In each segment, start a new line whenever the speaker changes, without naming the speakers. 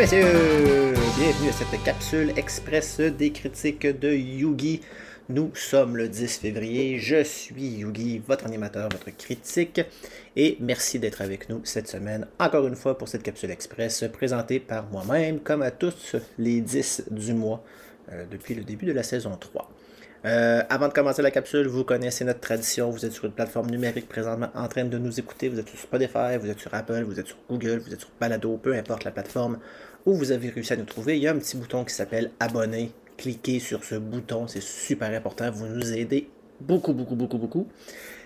Messieurs, bienvenue à cette capsule express des critiques de Yugi. Nous sommes le 10 février, je suis Yugi, votre animateur, votre critique, et merci d'être avec nous cette semaine, encore une fois pour cette capsule express présentée par moi-même, comme à tous les 10 du mois euh, depuis le début de la saison 3. Euh, avant de commencer la capsule, vous connaissez notre tradition. Vous êtes sur une plateforme numérique présentement en train de nous écouter. Vous êtes sur Spotify, vous êtes sur Apple, vous êtes sur Google, vous êtes sur Balado, peu importe la plateforme où vous avez réussi à nous trouver. Il y a un petit bouton qui s'appelle Abonner. Cliquez sur ce bouton, c'est super important. Vous nous aidez beaucoup, beaucoup, beaucoup, beaucoup.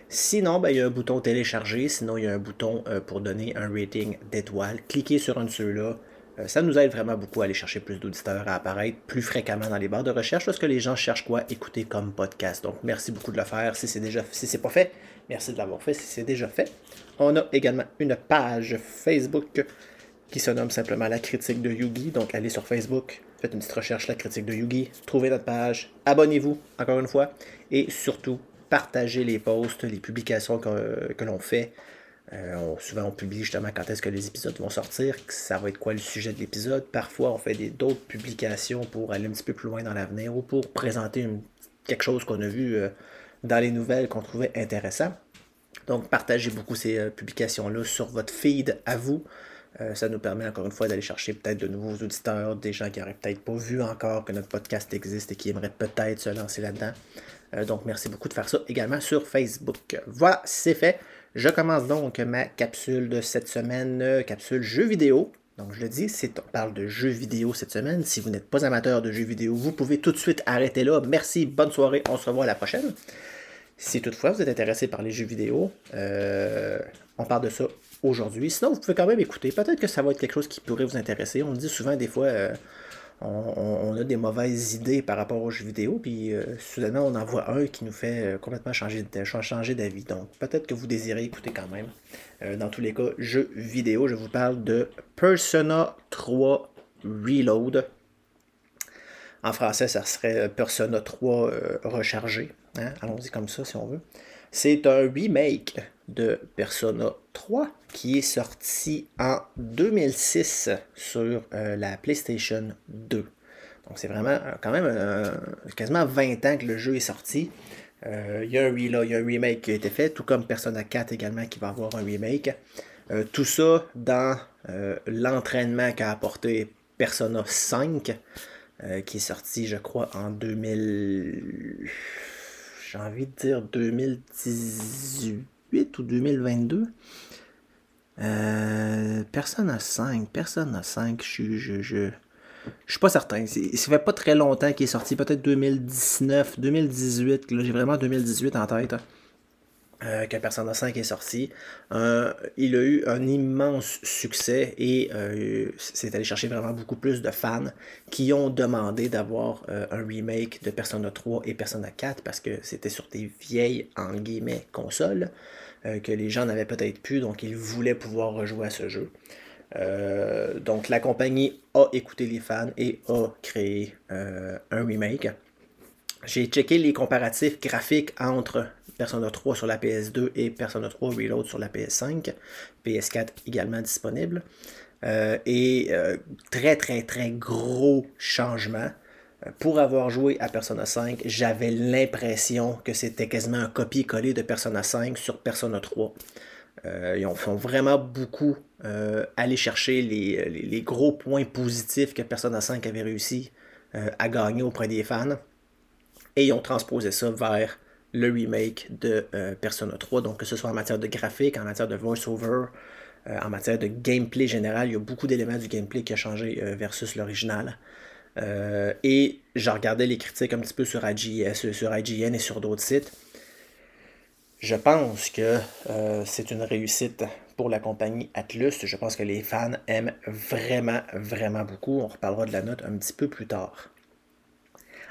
Sinon, ben, il y a un bouton télécharger. Sinon, il y a un bouton euh, pour donner un rating d'étoiles. Cliquez sur un de ceux-là. Euh, ça nous aide vraiment beaucoup à aller chercher plus d'auditeurs, à apparaître plus fréquemment dans les barres de recherche parce que les gens cherchent quoi écouter comme podcast. Donc merci beaucoup de le faire. Si c'est déjà si c'est pas fait, merci de l'avoir fait si c'est déjà fait. On a également une page Facebook qui se nomme simplement La critique de Yugi. Donc allez sur Facebook, faites une petite recherche La critique de Yugi, trouvez notre page, abonnez-vous encore une fois et surtout partagez les posts, les publications que, que l'on fait. Euh, souvent, on publie justement quand est-ce que les épisodes vont sortir, ça va être quoi le sujet de l'épisode. Parfois, on fait d'autres publications pour aller un petit peu plus loin dans l'avenir ou pour présenter quelque chose qu'on a vu euh, dans les nouvelles qu'on trouvait intéressant. Donc, partagez beaucoup ces euh, publications-là sur votre feed à vous. ça nous permet encore une fois d'aller chercher peut-être de nouveaux auditeurs, des gens qui n'auraient peut-être pas vu encore que notre podcast existe et qui aimeraient peut-être se lancer là-dedans. donc, merci beaucoup de faire ça également sur Facebook. Voilà, c'est fait. Je commence donc ma capsule de cette semaine, euh, capsule jeux vidéo. Donc je le dis, on parle de jeux vidéo cette semaine. Si vous n'êtes pas amateur de jeux vidéo, vous pouvez tout de suite arrêter là. Merci, bonne soirée, on se revoit la prochaine. Si toutefois vous êtes intéressé par les jeux vidéo, euh, on parle de ça aujourd'hui. Sinon, vous pouvez quand même écouter. Peut-être que ça va être quelque chose qui pourrait vous intéresser. On me dit souvent des fois, euh, on, a des mauvaises idées par rapport aux jeux vidéo, puis euh, soudainement on en voit un qui nous fait euh, complètement changer, changer d'avis. Donc peut-être que vous désirez écouter quand même. Euh, dans tous les cas, jeux vidéo, je vous parle de Persona 3 Reload. En français, ça serait Persona 3 rechargé. Hein? Allons-y comme ça si on veut. C'est un remake de Persona 3 qui est sorti en 2006 sur euh, la PlayStation 2. Donc c'est vraiment euh, quand même euh, quasiment 20 ans que le jeu est sorti. Il y, a un, y a un remake qui a été fait, tout comme Persona 4 également qui va avoir un remake. tout ça dans l'entraînement qu'a apporté Persona 5, qui est sorti, je crois, en 2000. J'ai envie de dire 2018 ou 2022. Euh, personne à 5, personne à 5, je, je, suis pas certain. Ça fait pas très longtemps qu'il est sorti, peut-être 2019, 2018. Là, j'ai vraiment 2018 en tête. Euh, que Persona 5 est sorti. Euh, il a eu un immense succès et euh, c'est allé chercher vraiment beaucoup plus de fans qui ont demandé d'avoir un remake de Persona 3 et Persona 4 parce que c'était sur des vieilles, guillemets, consoles. Euh, que les gens n'avaient peut-être plus, donc ils voulaient pouvoir rejouer à ce jeu. Euh, donc la compagnie a écouté les fans et a créé euh, un remake. J'ai checké les comparatifs graphiques entre Persona 3 sur la PS2 et Persona 3 Reload sur la PS5. PS4 également disponible. et très très très gros changement pour avoir joué à Persona 5, j'avais l'impression que c'était quasiment un copier-coller de Persona 5 sur Persona 3. Euh, ils ont, font vraiment beaucoup euh, aller chercher les, gros points positifs que Persona 5 avait réussi euh, à gagner auprès des fans. Et ils ont transposé ça vers le remake de Persona 3. Donc que ce soit en matière de graphique, en matière de voice-over, en matière de gameplay général, il y a beaucoup d'éléments du gameplay qui a changé versus l'original. Euh, et j'ai regardé les critiques un petit peu sur, IGN, sur IGN et sur d'autres sites. Je pense que euh, c'est une réussite pour la compagnie Atlus. Je pense que les fans aiment vraiment, vraiment beaucoup. On reparlera de la note un petit peu plus tard.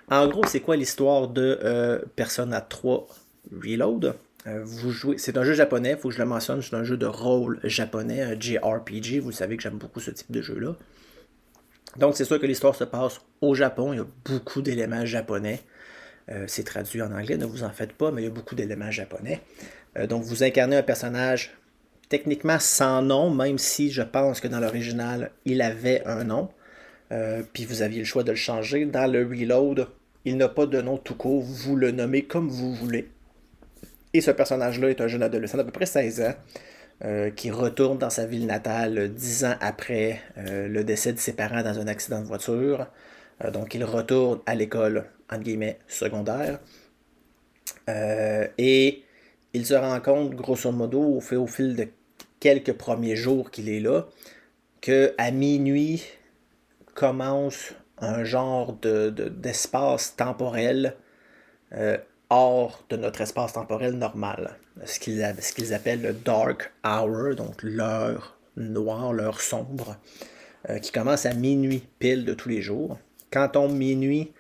En gros, c'est quoi l'histoire de euh, Persona 3 Reload? Vous jouez, c'est un jeu japonais, faut que je le mentionne, c'est un jeu de rôle japonais, un JRPG. Vous savez que j'aime beaucoup ce type de jeu-là. Donc, c'est sûr que l'histoire se passe au Japon. Il y a beaucoup d'éléments japonais. Euh, c'est traduit en anglais, ne vous en faites pas, mais il y a beaucoup d'éléments japonais. Euh, donc, vous incarnez un personnage techniquement sans nom, même si je pense que dans l'original, il avait un nom. Euh, puis vous aviez le choix de le changer. Dans le reload, il n'a pas de nom tout court. Vous le nommez comme vous voulez. Et ce personnage-là est un jeune adolescent d'à peu près 16 ans. Euh, qui retourne dans sa ville natale dix ans après euh, le décès de ses parents dans un accident de voiture. donc il retourne à l'école, entre guillemets, secondaire. et il se rend compte, grosso modo, au, fil de quelques premiers jours qu'il est là, que à minuit commence un genre de, d'espace temporel euh, hors de notre espace temporel normal. Ce qu'ils, appellent le dark hour, donc l'heure noire, l'heure sombre, euh, qui commence à minuit pile de tous les jours. Quand tombe minuit,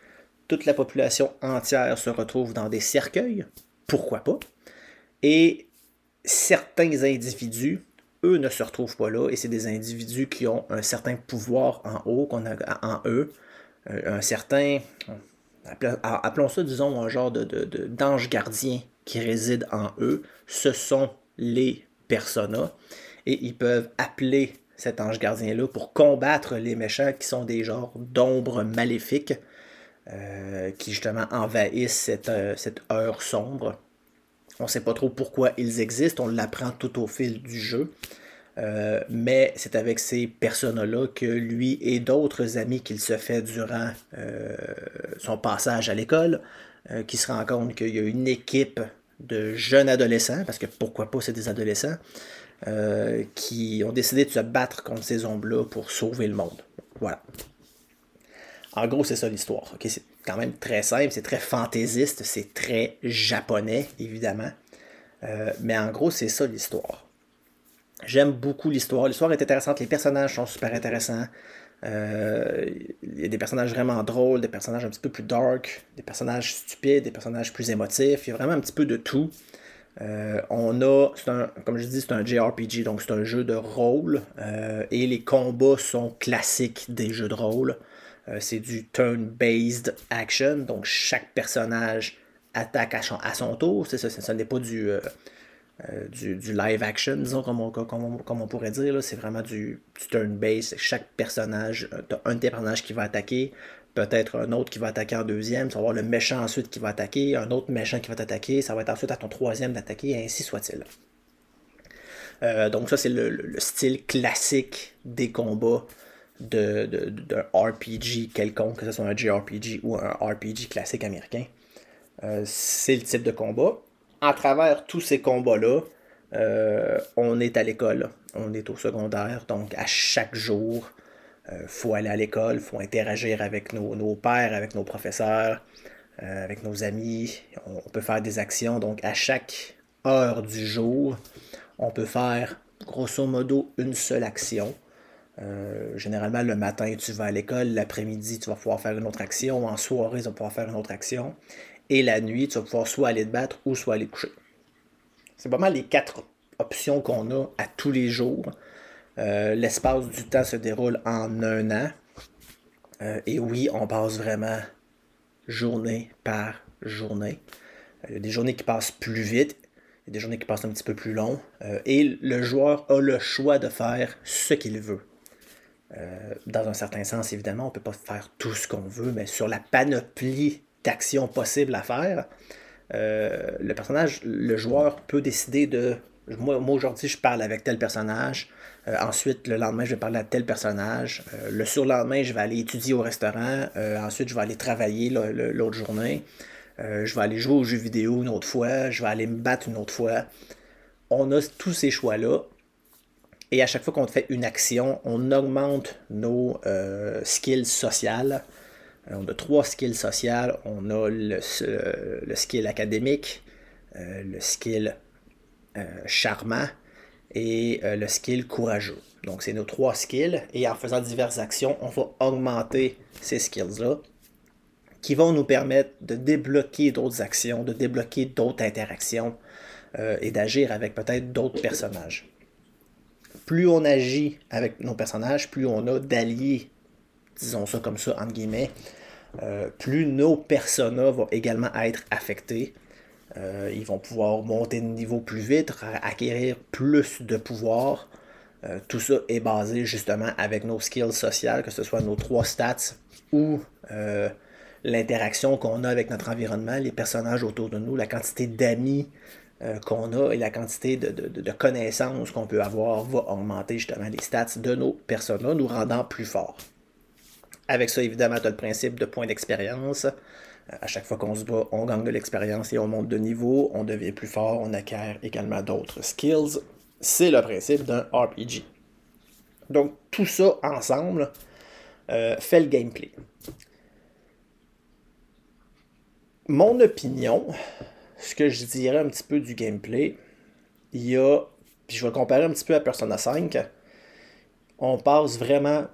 toute la population entière se retrouve dans des cercueils. Pourquoi pas? Et certains individus, eux, ne se retrouvent pas là, et c'est des individus qui ont un certain pouvoir en haut, qu'on a en eux, euh, un certain, appelons ça, disons, un genre de, d'ange gardien qui réside en eux. Ce sont les personas, et ils peuvent appeler cet ange gardien-là pour combattre les méchants qui sont des genres d'ombres maléfiques euh, qui justement envahissent cette, euh, cette heure sombre. On ne sait pas trop pourquoi ils existent, on l'apprend tout au fil du jeu. Euh, mais c'est avec ces personnes-là que lui et d'autres amis qu'il se fait durant euh, son passage à l'école, euh, qui se rend compte qu'il y a une équipe de jeunes adolescents, parce que pourquoi pas c'est des adolescents, qui ont décidé de se battre contre ces ombres-là pour sauver le monde. Voilà. En gros, c'est ça l'histoire. Quand même très simple, c'est très fantaisiste, c'est très japonais, évidemment. Euh, mais en gros, c'est ça l'histoire. J'aime beaucoup l'histoire. L'histoire est intéressante, les personnages sont super intéressants. Euh, il y a des personnages vraiment drôles, des personnages un petit peu plus dark, des personnages stupides, des personnages plus émotifs. Il y a vraiment un petit peu de tout. Euh, on a, comme je dis, c'est un JRPG, donc c'est un jeu de rôle. et les combats sont classiques des jeux de rôle. Euh, c'est du turn-based action, donc chaque personnage attaque à son, tour. Ça, ce n'est pas euh, euh, du, live action, disons, comme on, pourrait dire. C'est vraiment du, turn-based. Chaque personnage, tu un des personnages qui va attaquer, peut-être un autre qui va attaquer en deuxième, ça va avoir le méchant ensuite qui va attaquer, un autre méchant qui va t'attaquer, ça va être ensuite à ton troisième d'attaquer, et ainsi soit-il. donc ça, c'est le, style classique des combats d'un de, RPG quelconque, que ce soit un JRPG ou un RPG classique américain. Euh, c'est le type de combat. À travers tous ces combats-là, euh, on est à l'école, on est au secondaire, donc à chaque jour, il euh, faut aller à l'école, il faut interagir avec nos, nos, pères, avec nos professeurs, avec nos amis, on, peut faire des actions, donc à chaque heure du jour, on peut faire grosso modo une seule action. Euh, généralement, le matin, tu vas à l'école, l'après-midi, tu vas pouvoir faire une autre action, en soirée, tu vas pouvoir faire une autre action, et la nuit, tu vas pouvoir soit aller te battre ou soit aller coucher. C'est pas mal les quatre options qu'on a à tous les jours. Euh, l'espace du temps se déroule en un an. Euh, et oui, on passe vraiment journée par journée. Il y a des journées qui passent plus vite, il y a des journées qui passent un petit peu plus long. et le joueur a le choix de faire ce qu'il veut. Euh, dans un certain sens, évidemment, on ne peut pas faire tout ce qu'on veut, mais sur la panoplie d'actions possibles à faire, euh, le personnage, le joueur peut décider de. Moi, aujourd'hui, je parle avec tel personnage. Euh, ensuite, le lendemain, je vais parler à tel personnage. le surlendemain, je vais aller étudier au restaurant. ensuite, je vais aller travailler l'autre journée. je vais aller jouer aux jeux vidéo une autre fois. Je vais aller me battre une autre fois. On a tous ces choix-là et à chaque fois qu'on fait une action, on augmente nos euh, skills sociales. Euh, on a trois skills sociales. On a le, le skill académique, euh, le skill charmant et le skill courageux. Donc, c'est nos trois skills. Et en faisant diverses actions, on va augmenter ces skills-là qui vont nous permettre de débloquer d'autres actions, de débloquer d'autres interactions et d'agir avec peut-être d'autres personnages plus on agit avec nos personnages, plus on a d'alliés, disons ça comme ça, entre guillemets, euh, plus nos personas vont également être affectés. Euh, ils vont pouvoir monter de niveau plus vite, acquérir plus de pouvoir. Euh, tout ça est basé justement avec nos skills sociales, que ce soit nos trois stats ou l'interaction qu'on a avec notre environnement, les personnages autour de nous, la quantité d'amis qu'on a et la quantité de, connaissances qu'on peut avoir va augmenter justement les stats de nos personnages, nous rendant plus forts. Avec ça, évidemment, tu as le principe de points d'expérience. À chaque fois qu'on se bat, on gagne de l'expérience et on monte de niveau, on devient plus fort, on acquiert également d'autres skills. C'est le principe d'un RPG. Donc tout ça ensemble euh, fait le gameplay. Mon opinion, ce que je dirais un petit peu du gameplay, il y a, puis je vais comparer un petit peu à Persona 5, on passe vraiment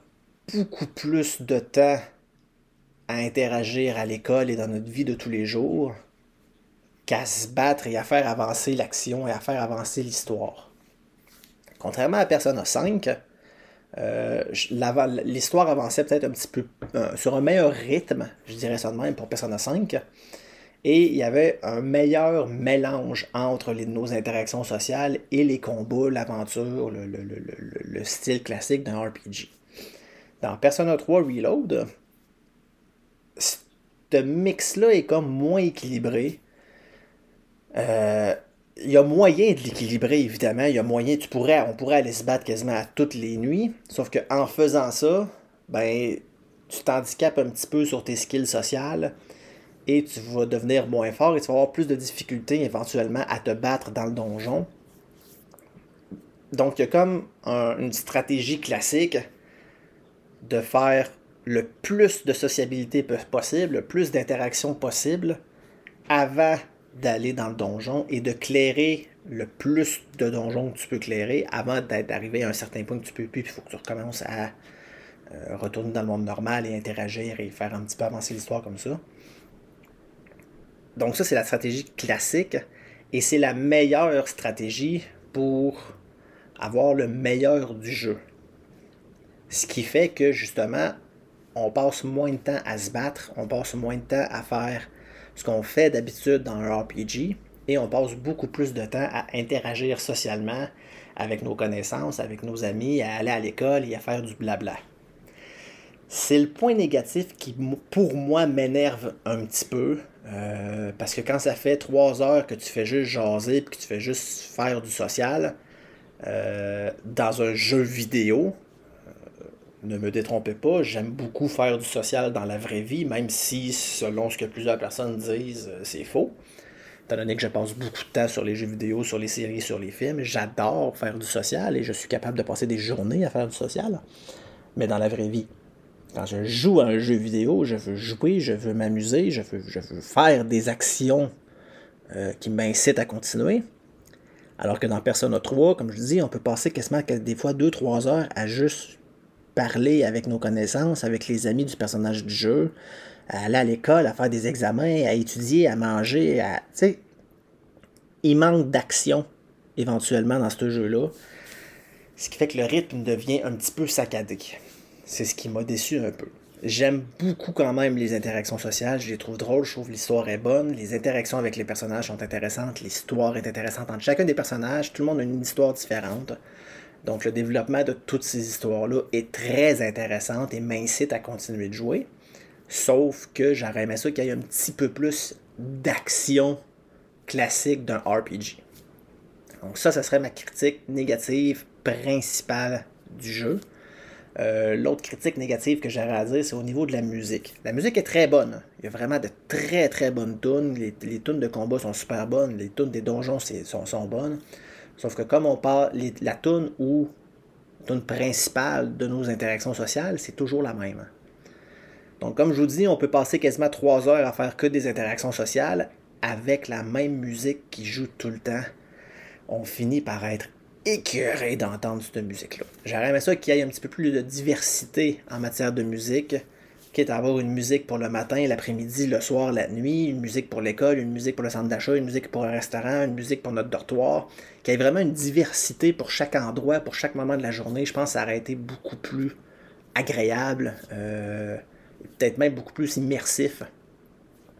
beaucoup plus de temps à interagir à l'école et dans notre vie de tous les jours qu'à se battre et à faire avancer l'action et à faire avancer l'histoire. Contrairement à Persona 5, euh, l'histoire avançait peut-être un petit peu euh, sur un meilleur rythme, je dirais ça de même pour Persona 5. Et il y avait un meilleur mélange entre nos interactions sociales et les combats, l'aventure, le, le, style classique d'un RPG. Dans Persona 3 Reload, ce mix-là est comme moins équilibré. Euh, il y a moyen de l'équilibrer, évidemment. Il y a moyen, tu pourrais, on pourrait aller se battre quasiment à toutes les nuits. Sauf qu'en faisant ça, ben, tu t'handicapes un petit peu sur tes skills sociales et tu vas devenir moins fort et tu vas avoir plus de difficultés éventuellement à te battre dans le donjon. Donc, il y a comme une stratégie classique de faire le plus de sociabilité possible, le plus d'interaction possible avant d'aller dans le donjon et de clairer le plus de donjons que tu peux clairer avant d'arriver à un certain point que tu peux plus. Il faut que tu recommences à euh, retourner dans le monde normal et interagir et faire un petit peu avancer l'histoire comme ça. Donc ça, c'est la stratégie classique et c'est la meilleure stratégie pour avoir le meilleur du jeu. Ce qui fait que justement, on passe moins de temps à se battre, on passe moins de temps à faire ce qu'on fait d'habitude dans un RPG, et on passe beaucoup plus de temps à interagir socialement avec nos connaissances, avec nos amis, à aller à l'école et à faire du blabla. C'est le point négatif qui, pour moi, m'énerve un petit peu. Euh, parce que quand ça fait trois heures que tu fais juste jaser et que tu fais juste faire du social euh, dans un jeu vidéo, ne me détrompez pas, j'aime beaucoup faire du social dans la vraie vie, même si, selon ce que plusieurs personnes disent, euh, c'est faux. Étant donné que je passe beaucoup de temps sur les jeux vidéo, sur les séries, sur les films, j'adore faire du social et je suis capable de passer des journées à faire du social. Mais dans la vraie vie, quand je joue à un jeu vidéo, je veux jouer, je veux m'amuser, je veux, faire des actions euh, qui m'incitent à continuer. Alors que dans Persona 3, comme je dis, on peut passer quasiment des fois 2-3 heures à juste parler avec nos connaissances, avec les amis du personnage du jeu, à aller à l'école, à faire des examens, à étudier, à manger, à. Tu il manque d'action éventuellement dans ce jeu-là. Ce qui fait que le rythme devient un petit peu saccadé. C'est ce qui m'a déçu un peu. J'aime beaucoup quand même les interactions sociales, je les trouve drôles, je trouve l'histoire est bonne, les interactions avec les personnages sont intéressantes, l'histoire est intéressante entre chacun des personnages, tout le monde a une histoire différente. Donc le développement de toutes ces histoires-là est très intéressant et m'incite à continuer de jouer. Sauf que j'aurais aimé ça qu'il y ait un petit peu plus d'action classique d'un RPG. Donc ça, ce serait ma critique négative principale du jeu. Euh, l'autre critique négative que j'aurais à dire, c'est au niveau de la musique. La musique est très bonne. Il y a vraiment de très très bonnes tunes. Les, les de combat sont super bonnes. Les tunes des donjons sont, bonnes. Sauf que comme on parle, la toune ou toune principale de nos interactions sociales, c'est toujours la même. Donc, comme je vous dis, on peut passer quasiment trois heures à faire que des interactions sociales avec la même musique qui joue tout le temps. On finit par être écœuré d'entendre cette musique-là. J'aimerais aimé ça qu'il y ait un petit peu plus de diversité en matière de musique quitte à avoir une musique pour le matin, l'après-midi, le soir, la nuit, une musique pour l'école, une musique pour le centre d'achat, une musique pour un restaurant, une musique pour notre dortoir, qu'il y ait vraiment une diversité pour chaque endroit, pour chaque moment de la journée, je pense que ça aurait été beaucoup plus agréable, euh, peut-être même beaucoup plus immersif.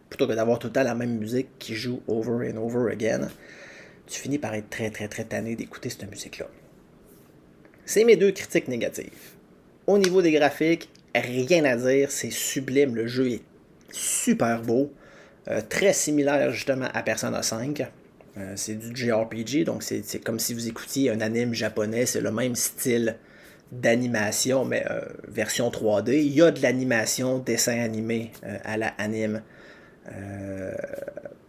plutôt que d'avoir tout le temps la même musique qui joue over and over again, tu finis par être très très très tanné d'écouter cette musique-là. C'est mes deux critiques négatives. Au niveau des graphiques, rien à dire, c'est sublime, le jeu est super beau, euh, très similaire justement à Persona 5. Euh, c'est du JRPG, donc c'est comme si vous écoutiez un anime japonais, c'est le même style d'animation, mais euh, version 3D. Il y a de l'animation, dessin animé à la anime,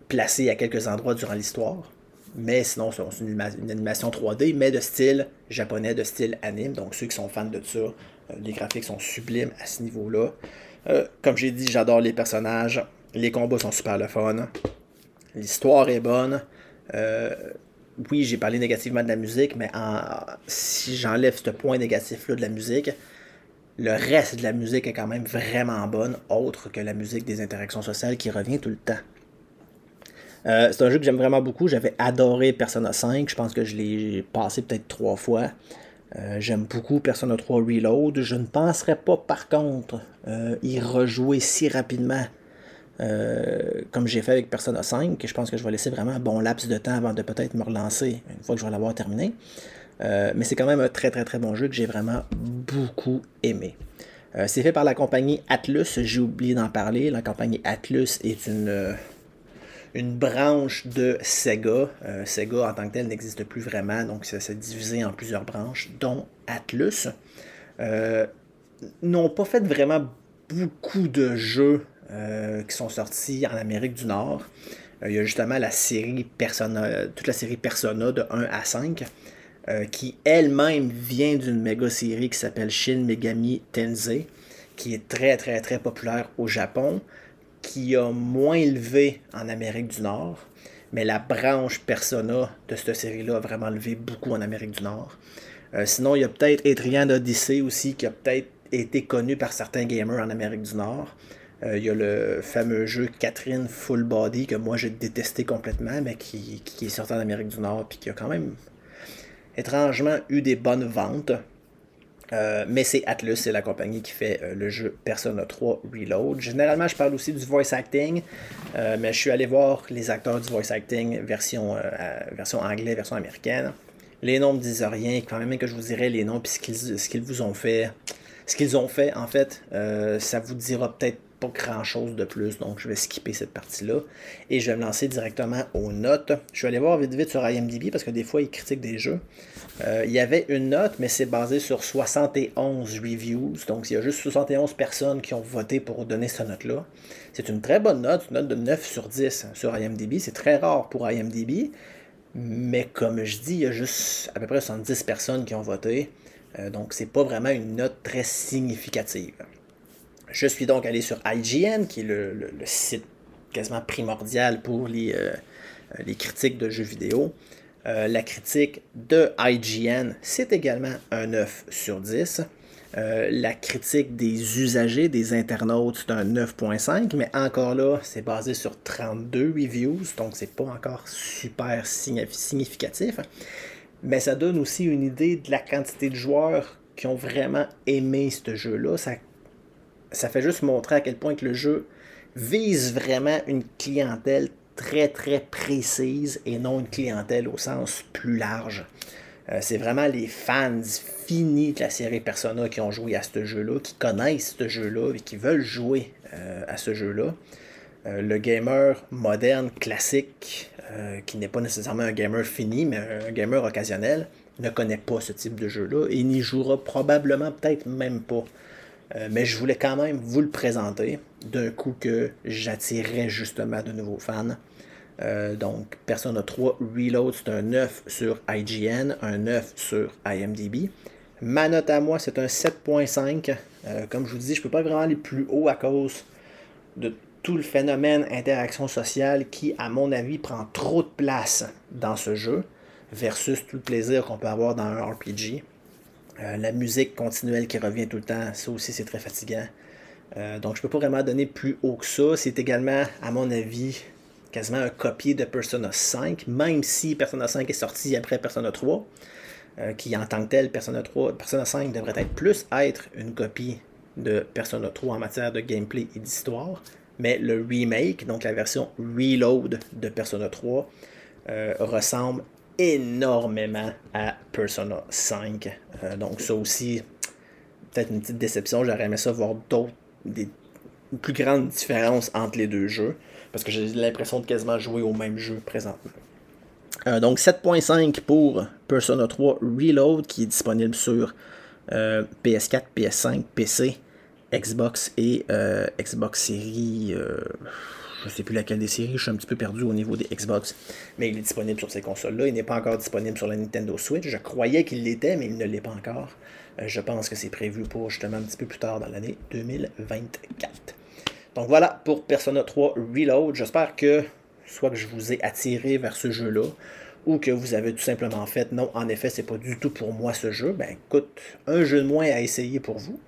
placé à quelques endroits durant l'histoire. Mais sinon, c'est une, animation 3D, mais de style japonais, de style anime. Donc ceux qui sont fans de ça, les graphiques sont sublimes à ce niveau-là. comme j'ai dit, j'adore les personnages. Les combats sont super le fun. L'histoire est bonne. Euh, oui, j'ai parlé négativement de la musique, mais si j'enlève ce point négatif-là de la musique, le reste de la musique est quand même vraiment bonne, autre que la musique des interactions sociales qui revient tout le temps. Euh, c'est un jeu que j'aime vraiment beaucoup. J'avais adoré Persona 5. Je pense que je l'ai passé peut-être trois fois. Euh, j'aime beaucoup Persona 3 Reload. Je ne penserais pas, par contre, y rejouer si rapidement euh, comme j'ai fait avec Persona 5, je pense que je vais laisser vraiment un bon laps de temps avant de peut-être me relancer une fois que je vais l'avoir terminé. Euh, mais c'est quand même un très très très bon jeu que j'ai vraiment beaucoup aimé. Euh, c'est fait par la compagnie Atlus, j'ai oublié d'en parler. La compagnie Atlus est une, une branche de Sega. Sega en tant que tel n'existe plus vraiment, donc c'est divisé en plusieurs branches, dont Atlus. n'ont pas fait vraiment beaucoup de jeux euh, qui sont sortis en Amérique du Nord. Euh, il y a justement la série Persona, toute la série Persona de 1 à 5, euh, qui elle-même vient d'une méga série qui s'appelle Shin Megami Tensei, qui est très très très populaire au Japon, qui a moins élevé en Amérique du Nord, mais la branche Persona de cette série-là a vraiment levé beaucoup en Amérique du Nord. sinon, il y a peut-être Etrian Odyssey aussi, qui a peut-être été connu par certains gamers en Amérique du Nord. Euh, il y a le fameux jeu Catherine Full Body que moi j'ai détesté complètement, mais qui, est sorti en Amérique du Nord, puis qui a quand même étrangement eu des bonnes ventes. Euh, mais c'est Atlus, c'est la compagnie qui fait euh, le jeu Persona 3 Reload. Généralement, je parle aussi du voice acting, mais je suis allé voir les acteurs du voice acting version, version anglaise, version américaine. Les noms ne me disent rien, quand même que je vous dirai les noms puis ce qu'ils vous ont fait. Ce qu'ils ont fait, en fait, ça vous dira peut-être pas grand chose de plus, donc je vais skipper cette partie-là. Et je vais me lancer directement aux notes. Je vais aller voir vite vite sur IMDb parce que des fois ils critiquent des jeux. Euh, il y avait une note, mais c'est basé sur 71 reviews. Donc il y a juste 71 personnes qui ont voté pour donner cette note-là. C'est une très bonne note, une note de 9 sur 10 sur IMDb. C'est très rare pour IMDb. Mais comme je dis, il y a juste à peu près 70 personnes qui ont voté. Euh, donc c'est pas vraiment une note très significative. Je suis donc allé sur IGN, qui est le, site quasiment primordial pour les, euh, les critiques de jeux vidéo. Euh, la critique de IGN, c'est également un 9 sur 10. Euh, la critique des usagers, des internautes, c'est un 9.5, mais encore là, c'est basé sur 32 reviews, donc c'est pas encore super significatif. Mais ça donne aussi une idée de la quantité de joueurs qui ont vraiment aimé ce jeu-là. Ça fait juste montrer à quel point que le jeu vise vraiment une clientèle très très précise et non une clientèle au sens plus large. Euh, c'est vraiment les fans finis de la série Persona qui ont joué à ce jeu-là, qui connaissent ce jeu-là et qui veulent jouer euh, à ce jeu-là. Euh, le gamer moderne, classique, qui n'est pas nécessairement un gamer fini, mais un gamer occasionnel, ne connaît pas ce type de jeu-là et n'y jouera probablement peut-être même pas. Euh, mais je voulais quand même vous le présenter d'un coup que j'attirerais justement de nouveaux fans. Euh, donc, Persona 3 Reload, c'est un 9 sur IGN, un 9 sur IMDb. Ma note à moi, c'est un 7.5. Euh, comme je vous dis, je ne peux pas vraiment aller plus haut à cause de tout le phénomène interaction sociale qui, à mon avis, prend trop de place dans ce jeu versus tout le plaisir qu'on peut avoir dans un RPG. Euh, la musique continuelle qui revient tout le temps, ça aussi c'est très fatigant. Euh, donc je peux pas vraiment donner plus haut que ça. C'est également, à mon avis, quasiment un copier de Persona 5, même si Persona 5 est sorti après Persona 3, euh, qui en tant que tel, Persona 3, Persona 5 devrait être plus être une copie de Persona 3 en matière de gameplay et d'histoire. mais le remake, donc la version Reload de Persona 3, euh, ressemble énormément à Persona 5. Euh, donc ça aussi, peut-être une petite déception. J'aurais aimé ça voir d'autres, des plus grandes différences entre les deux jeux, parce que j'ai l'impression de quasiment jouer au même jeu présentement. Euh, donc 7.5 pour Persona 3 Reload qui est disponible sur PS4, PS5, PC, Xbox et euh, Xbox Series. Euh, je ne sais plus laquelle des séries, je suis un petit peu perdu au niveau des Xbox, mais il est disponible sur ces consoles-là. Il n'est pas encore disponible sur la Nintendo Switch. Je croyais qu'il l'était, mais il ne l'est pas encore. je pense que c'est prévu pour justement un petit peu plus tard dans l'année 2024. Donc voilà pour Persona 3 Reload. J'espère que soit que je vous ai attiré vers ce jeu-là, ou que vous avez tout simplement fait non, en effet, c'est pas du tout pour moi ce jeu, ben écoute, un jeu de moins à essayer pour vous.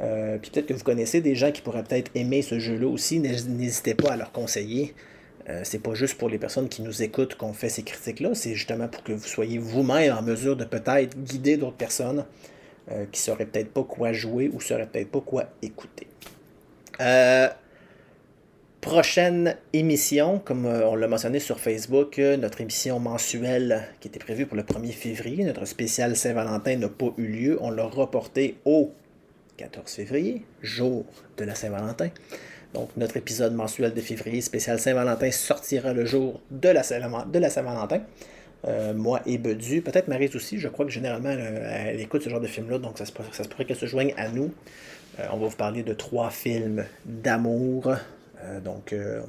Euh, puis peut-être que vous connaissez des gens qui pourraient peut-être aimer ce jeu-là aussi, n'hésitez pas à leur conseiller. Euh, c'est pas juste pour les personnes qui nous écoutent qu'on fait ces critiques-là, c'est justement pour que vous soyez vous-même en mesure de peut-être guider d'autres personnes euh, qui sauraient peut-être pas quoi jouer ou sauraient peut-être pas quoi écouter. Euh, prochaine émission, comme on l'a mentionné sur Facebook, notre émission mensuelle qui était prévue pour le 1er février, notre spécial Saint-Valentin n'a pas eu lieu. On l'a reporté au 14 février, jour de la Saint-Valentin. Donc notre épisode mensuel de février spécial Saint-Valentin sortira le jour de la Saint-Valentin. Euh, moi et Bedu, peut-être Marise aussi, je crois que généralement elle, écoute ce genre de film-là, donc ça se, pourrait qu'elle se joigne à nous. on va vous parler de trois films d'amour, euh, donc, euh,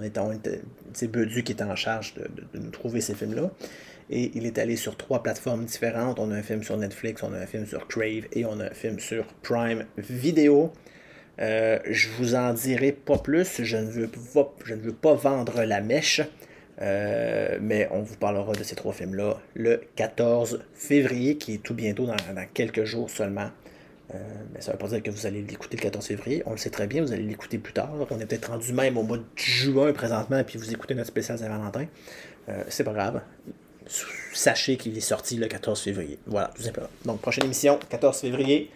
c'est Bedu qui était en charge de, nous trouver ces films-là. Et il est allé sur trois plateformes différentes. On a un film sur Netflix, on a un film sur Crave et on a un film sur Prime Video. Euh, je vous en dirai pas plus. Je ne veux pas, vendre la mèche. mais on vous parlera de ces trois films-là le 14 février, qui est tout bientôt dans quelques jours seulement. Euh, mais ça ne veut pas dire que vous allez l'écouter le 14 février. On le sait très bien, vous allez l'écouter plus tard. On est peut-être rendu même au mois de juin présentement, puis vous écoutez notre spécial Saint-Valentin. Euh, c'est pas grave. Sachez qu'il est sorti le 14 février. Voilà, tout simplement. Donc, prochaine émission, 14 février,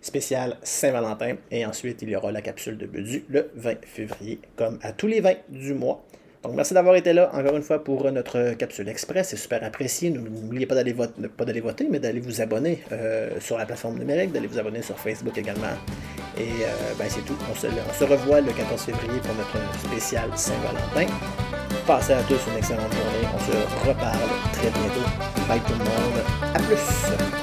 spécial Saint-Valentin. Et ensuite, il y aura la capsule de Bedu le 20 février, comme à tous les 20 du mois. Donc, merci d'avoir été là encore une fois pour notre capsule express. C'est super apprécié. N'oubliez pas d'aller voter, pas d'aller voter, mais d'aller vous abonner euh, sur la plateforme numérique, d'aller vous abonner sur Facebook également. Et euh, ben, c'est tout. On se, on se revoit le 14 février pour notre spécial Saint-Valentin. Passez à tous une excellente journée. On se reparle très bientôt. Bye tout le monde. À plus.